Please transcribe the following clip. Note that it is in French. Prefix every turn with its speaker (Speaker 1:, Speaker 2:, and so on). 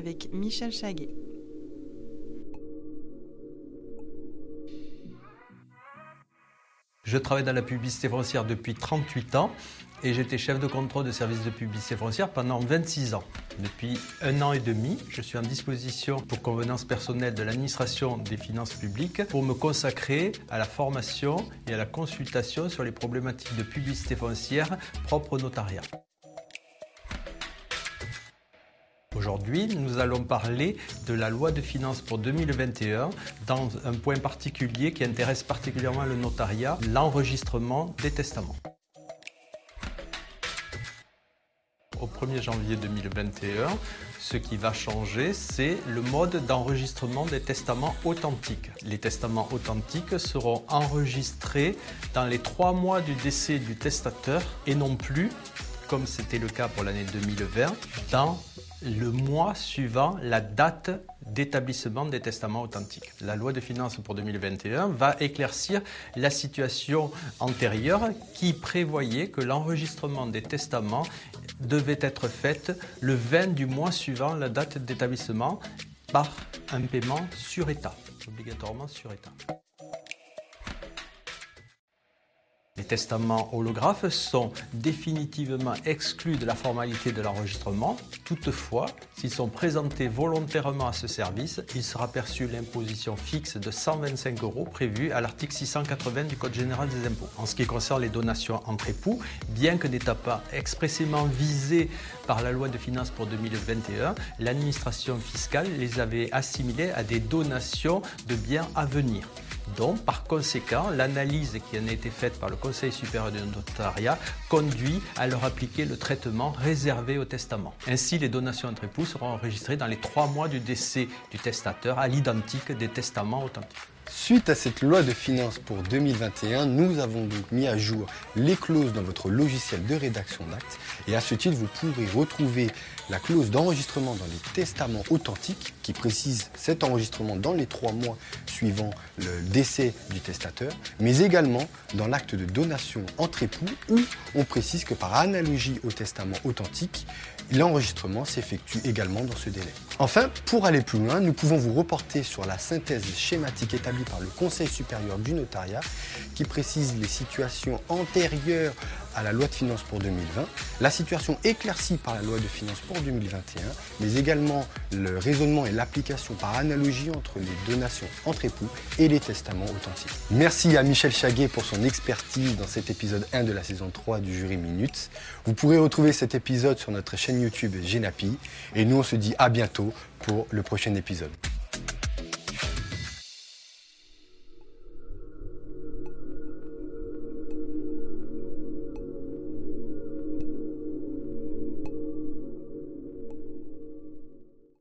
Speaker 1: avec Michel Chaguet.
Speaker 2: Je travaille dans la publicité foncière depuis 38 ans et j'étais chef de contrôle de service de publicité foncière pendant 26 ans. Depuis un an et demi, je suis en disposition pour convenance personnelle de l'administration des finances publiques pour me consacrer à la formation et à la consultation sur les problématiques de publicité foncière propres au notariat. Aujourd'hui, nous allons parler de la loi de finances pour 2021 dans un point particulier qui intéresse particulièrement le notariat, l'enregistrement des testaments. au 1er janvier 2021, ce qui va changer, c'est le mode d'enregistrement des testaments authentiques. Les testaments authentiques seront enregistrés dans les trois mois du décès du testateur et non plus, comme c'était le cas pour l'année 2020, dans le mois suivant la date d'établissement des testaments authentiques. La loi de finances pour 2021 va éclaircir la situation antérieure qui prévoyait que l'enregistrement des testaments devait être fait le 20 du mois suivant la date d'établissement par un paiement sur État, obligatoirement sur État. Les testaments holographes sont définitivement exclus de la formalité de l'enregistrement. Toutefois, s'ils sont présentés volontairement à ce service, il sera perçu l'imposition fixe de 125 euros prévue à l'article 680 du Code général des impôts. En ce qui concerne les donations entre époux, bien que n'étant pas expressément visées par la loi de finances pour 2021, l'administration fiscale les avait assimilées à des donations de biens à venir. Donc, par conséquent, l'analyse qui en a été faite par le Conseil supérieur du notariat conduit à leur appliquer le traitement réservé au testament. Ainsi, les donations entre époux seront enregistrées dans les trois mois du décès du testateur à l'identique des testaments authentiques.
Speaker 3: Suite à cette loi de finances pour 2021, nous avons donc mis à jour les clauses dans votre logiciel de rédaction d'actes. Et à ce titre, vous pourrez retrouver la clause d'enregistrement dans les testaments authentiques qui précise cet enregistrement dans les trois mois suivant le décès du testateur, mais également dans l'acte de donation entre époux où on précise que par analogie au testament authentique, l'enregistrement s'effectue également dans ce délai. Enfin, pour aller plus loin, nous pouvons vous reporter sur la synthèse schématique établie par le Conseil supérieur du notariat qui précise les situations antérieures à la loi de finances pour 2020, la situation éclaircie par la loi de finances pour 2021, mais également le raisonnement et l'application par analogie entre les donations entre époux et les testaments authentiques. Merci à Michel Chaguet pour son expertise dans cet épisode 1 de la saison 3 du Jury Minutes. Vous pourrez retrouver cet épisode sur notre chaîne YouTube Genapi et nous on se dit à bientôt pour le prochain épisode.